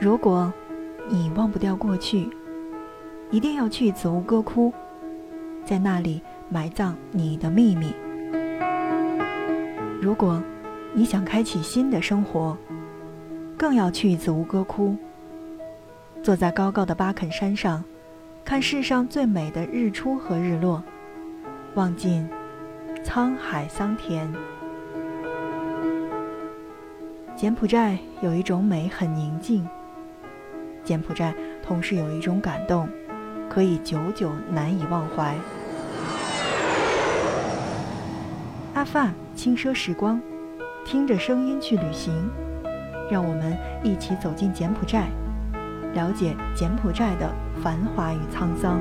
如果你忘不掉过去，一定要去子午歌窟，在那里埋葬你的秘密。如果你想开启新的生活，更要去子午歌窟。坐在高高的巴肯山上，看世上最美的日出和日落，望尽沧海桑田。柬埔寨有一种美，很宁静。柬埔寨同时有一种感动，可以久久难以忘怀。阿范轻奢时光，听着声音去旅行，让我们一起走进柬埔寨，了解柬埔寨的繁华与沧桑。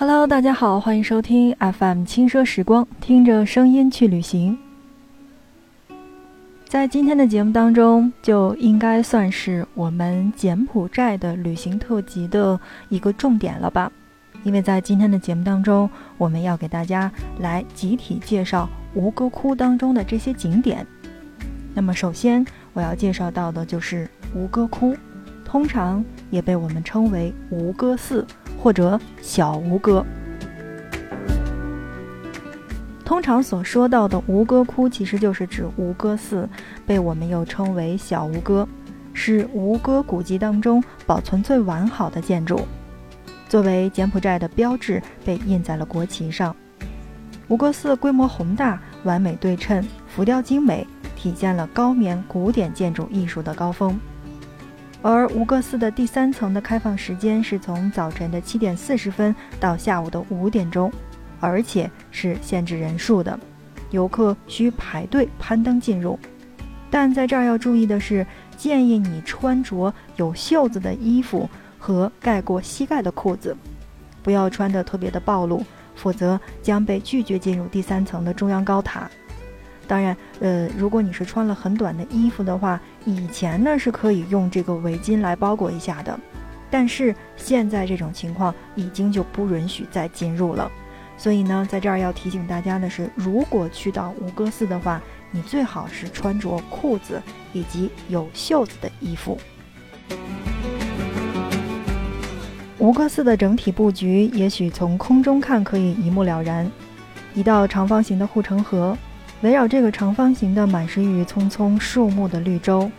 Hello，大家好，欢迎收听 FM 轻奢时光，听着声音去旅行。在今天的节目当中，就应该算是我们柬埔寨的旅行特辑的一个重点了吧？因为在今天的节目当中，我们要给大家来集体介绍吴哥窟当中的这些景点。那么，首先我要介绍到的就是吴哥窟，通常也被我们称为吴哥寺。或者小吴哥，通常所说到的吴哥窟，其实就是指吴哥寺，被我们又称为小吴哥，是吴哥古迹当中保存最完好的建筑，作为柬埔寨的标志，被印在了国旗上。吴哥寺规模宏大，完美对称，浮雕精美，体现了高棉古典建筑艺术的高峰。而吴哥寺的第三层的开放时间是从早晨的七点四十分到下午的五点钟，而且是限制人数的，游客需排队攀登进入。但在这儿要注意的是，建议你穿着有袖子的衣服和盖过膝盖的裤子，不要穿得特别的暴露，否则将被拒绝进入第三层的中央高塔。当然，呃，如果你是穿了很短的衣服的话，以前呢是可以用这个围巾来包裹一下的，但是现在这种情况已经就不允许再进入了。所以呢，在这儿要提醒大家的是，如果去到吴哥寺的话，你最好是穿着裤子以及有袖子的衣服。吴哥寺的整体布局，也许从空中看可以一目了然，一道长方形的护城河。围绕这个长方形的满是郁郁葱葱树木的绿洲，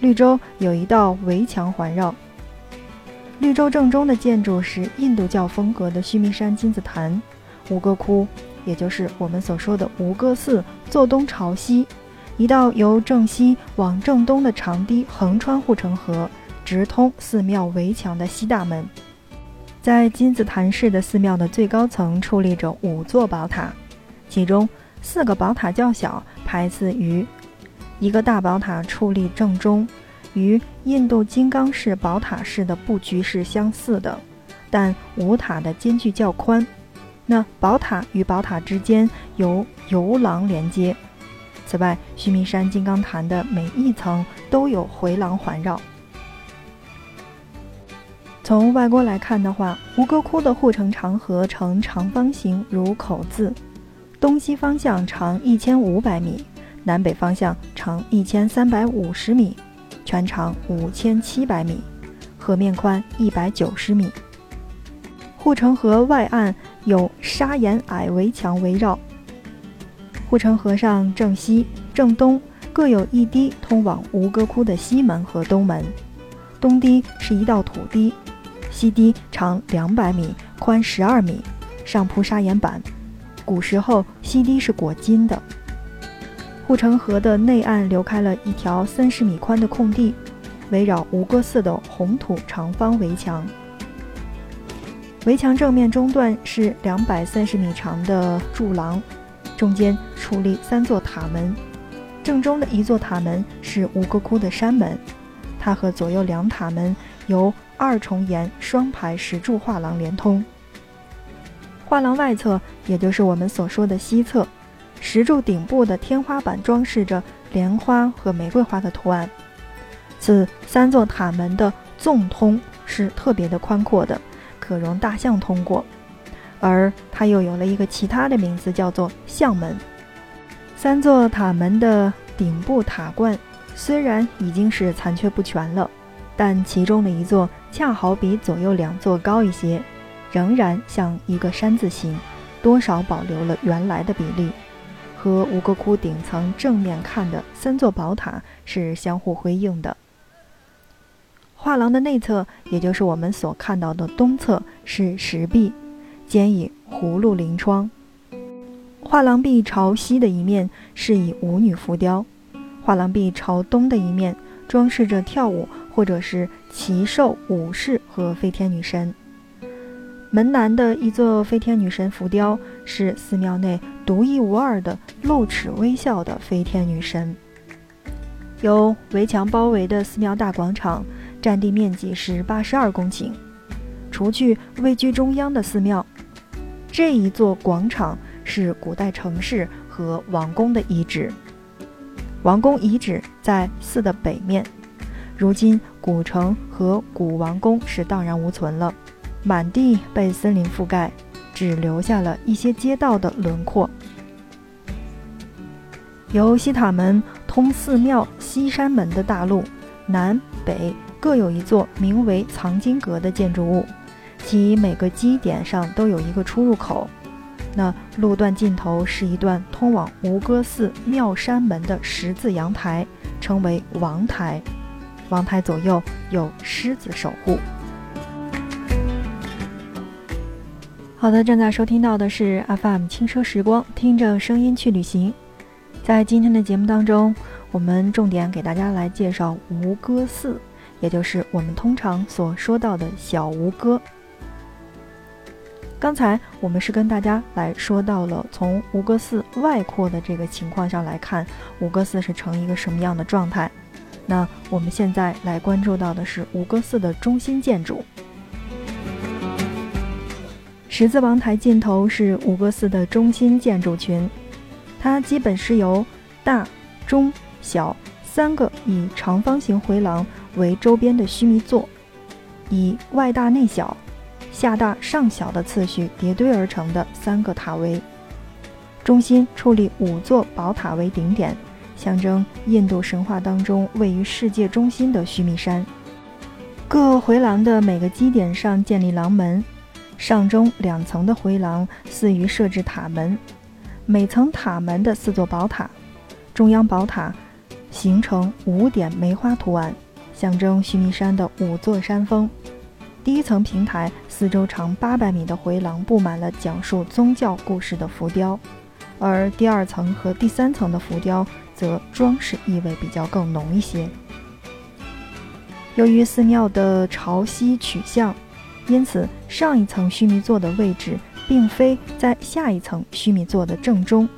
绿洲有一道围墙环绕。绿洲正中的建筑是印度教风格的须弥山金字塔，吴哥窟，也就是我们所说的吴哥寺，坐东朝西，一道由正西往正东的长堤横穿护城河，直通寺庙围墙的西大门。在金字塔式的寺庙的最高层矗立着五座宝塔，其中。四个宝塔较小，排次于一个大宝塔矗立正中，与印度金刚式宝塔式的布局是相似的，但五塔的间距较宽。那宝塔与宝塔之间由游廊连接。此外，须弥山金刚坛的每一层都有回廊环绕。从外观来看的话，吴哥窟的护城长河呈长方形，如口字。东西方向长一千五百米，南北方向长一千三百五十米，全长五千七百米，河面宽一百九十米。护城河外岸有砂岩矮围墙围绕。护城河上正西、正东各有一堤通往吴哥窟的西门和东门。东堤是一道土堤，西堤长两百米，宽十二米，上铺砂岩板。古时候，西堤是裹金的。护城河的内岸留开了一条三十米宽的空地，围绕吴哥寺的红土长方围墙。围墙正面中段是两百三十米长的柱廊，中间矗立三座塔门。正中的一座塔门是吴哥窟的山门，它和左右两塔门由二重檐双排石柱画廊连通。画廊外侧，也就是我们所说的西侧，石柱顶部的天花板装饰着莲花和玫瑰花的图案。此三座塔门的纵通是特别的宽阔的，可容大象通过，而它又有了一个其他的名字，叫做象门。三座塔门的顶部塔冠虽然已经是残缺不全了，但其中的一座恰好比左右两座高一些，仍然像一个山字形，多少保留了原来的比例，和吴哥窟顶层正面看的三座宝塔是相互辉映的。画廊的内侧，也就是我们所看到的东侧，是石壁，兼以葫芦临窗。画廊壁朝西的一面是以舞女浮雕，画廊壁朝东的一面装饰着跳舞或者是骑兽武士和飞天女神。门南的一座飞天女神浮雕是寺庙内独一无二的露齿微笑的飞天女神。由围墙包围的寺庙大广场。占地面积是八十二公顷，除去位居中央的寺庙，这一座广场是古代城市和王宫的遗址。王宫遗址在寺的北面，如今古城和古王宫是荡然无存了，满地被森林覆盖，只留下了一些街道的轮廓。由西塔门通寺庙西山门的大路，南北。各有一座名为藏经阁的建筑物，其每个基点上都有一个出入口。那路段尽头是一段通往吴哥寺庙山门的十字阳台，称为王台。王台左右有狮子守护。好的，正在收听到的是 FM 轻奢时光，听着声音去旅行。在今天的节目当中，我们重点给大家来介绍吴哥寺。也就是我们通常所说到的小吴哥。刚才我们是跟大家来说到了从吴哥寺外扩的这个情况上来看，吴哥寺是呈一个什么样的状态。那我们现在来关注到的是吴哥寺的中心建筑。十字王台尽头是五哥寺的中心建筑群，它基本是由大、中、小三个以长方形回廊。为周边的须弥座，以外大内小、下大上小的次序叠堆而成的三个塔围，中心矗立五座宝塔为顶点，象征印度神话当中位于世界中心的须弥山。各回廊的每个基点上建立廊门，上中两层的回廊似于设置塔门，每层塔门的四座宝塔，中央宝塔形成五点梅花图案。象征须弥山的五座山峰，第一层平台四周长八百米的回廊布满了讲述宗教故事的浮雕，而第二层和第三层的浮雕则装饰意味比较更浓一些。由于寺庙的朝西取向，因此上一层须弥座的位置并非在下一层须弥座的正中，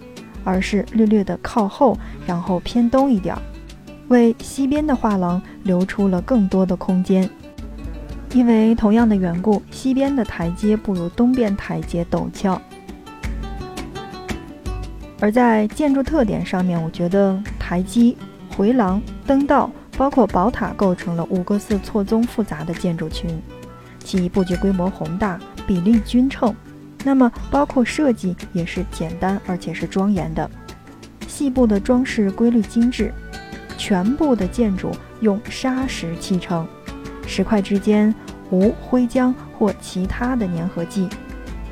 而是略略的靠后，然后偏东一点儿。为西边的画廊留出了更多的空间，因为同样的缘故，西边的台阶不如东边台阶陡峭。而在建筑特点上面，我觉得台基、回廊、灯道，包括宝塔，构成了五个寺错综复杂的建筑群，其布局规模宏大，比例均称。那么，包括设计也是简单而且是庄严的，细部的装饰规律精致。全部的建筑用砂石砌成，石块之间无灰浆或其他的粘合剂，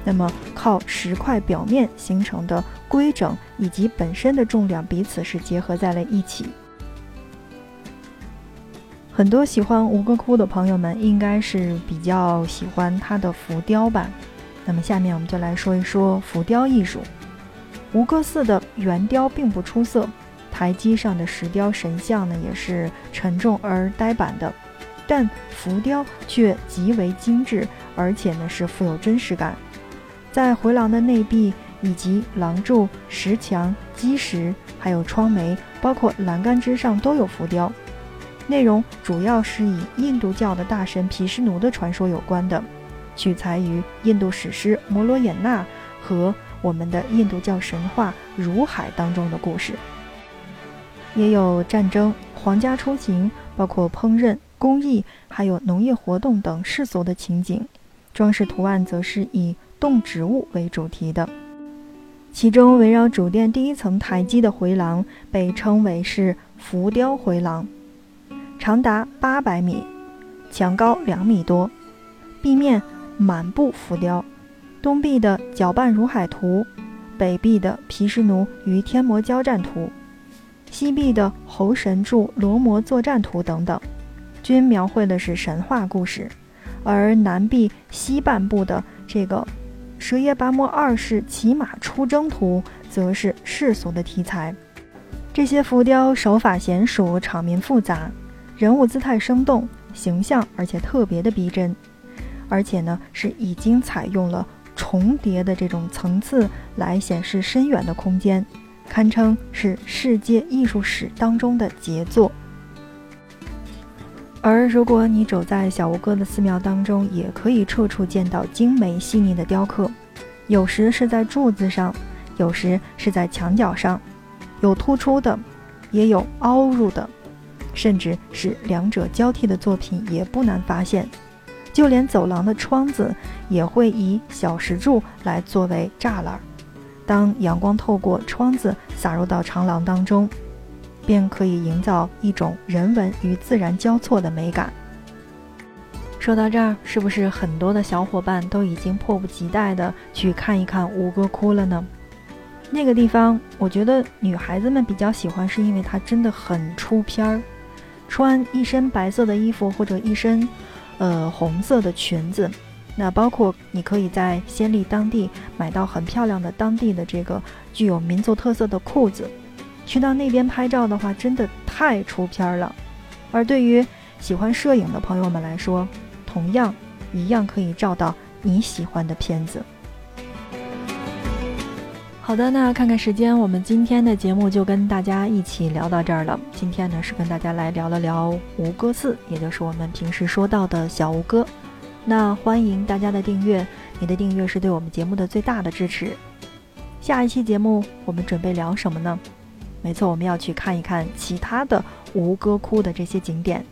那么靠石块表面形成的规整以及本身的重量彼此是结合在了一起。很多喜欢吴哥窟的朋友们应该是比较喜欢它的浮雕吧？那么下面我们就来说一说浮雕艺术。吴哥寺的圆雕并不出色。台基上的石雕神像呢，也是沉重而呆板的，但浮雕却极为精致，而且呢是富有真实感。在回廊的内壁以及廊柱、石墙、基石，还有窗楣，包括栏杆之上都有浮雕，内容主要是以印度教的大神毗湿奴的传说有关的。取材于印度史诗《摩罗衍那》和我们的印度教神话《如海》当中的故事。也有战争、皇家出行，包括烹饪、工艺，还有农业活动等世俗的情景。装饰图案则是以动植物为主题的。其中围绕主殿第一层台基的回廊被称为是浮雕回廊，长达八百米，墙高两米多，壁面满布浮雕。东壁的搅拌如海图，北壁的毗湿奴与天魔交战图，西壁的猴神柱罗摩作战图等等，均描绘的是神话故事。而南壁西半部的这个。蛇耶跋摩二世骑马出征图，则是世俗的题材。这些浮雕手法娴熟，场面复杂，人物姿态生动，形象而且特别的逼真。而且呢，是已经采用了重叠的这种层次来显示深远的空间，堪称是世界艺术史当中的杰作。而如果你走在小吴哥的寺庙当中，也可以处处见到精美细腻的雕刻，有时是在柱子上，有时是在墙角上，有突出的，也有凹入的，甚至是两者交替的作品也不难发现。就连走廊的窗子也会以小石柱来作为栅栏，当阳光透过窗子洒入到长廊当中。便可以营造一种人文与自然交错的美感。说到这儿，是不是很多的小伙伴都已经迫不及待地去看一看吴哥窟了呢？那个地方，我觉得女孩子们比较喜欢，是因为它真的很出片儿。穿一身白色的衣服或者一身，呃红色的裙子，那包括你可以在暹粒当地买到很漂亮的当地的这个具有民族特色的裤子。去到那边拍照的话，真的太出片了。而对于喜欢摄影的朋友们来说，同样一样可以照到你喜欢的片子。好的，那看看时间，我们今天的节目就跟大家一起聊到这儿了。今天呢是跟大家来聊了聊吴哥寺，也就是我们平时说到的小吴哥。那欢迎大家的订阅，你的订阅是对我们节目的最大的支持。下一期节目我们准备聊什么呢？没错，我们要去看一看其他的吴哥窟的这些景点。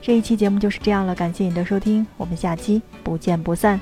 这一期节目就是这样了，感谢你的收听，我们下期不见不散。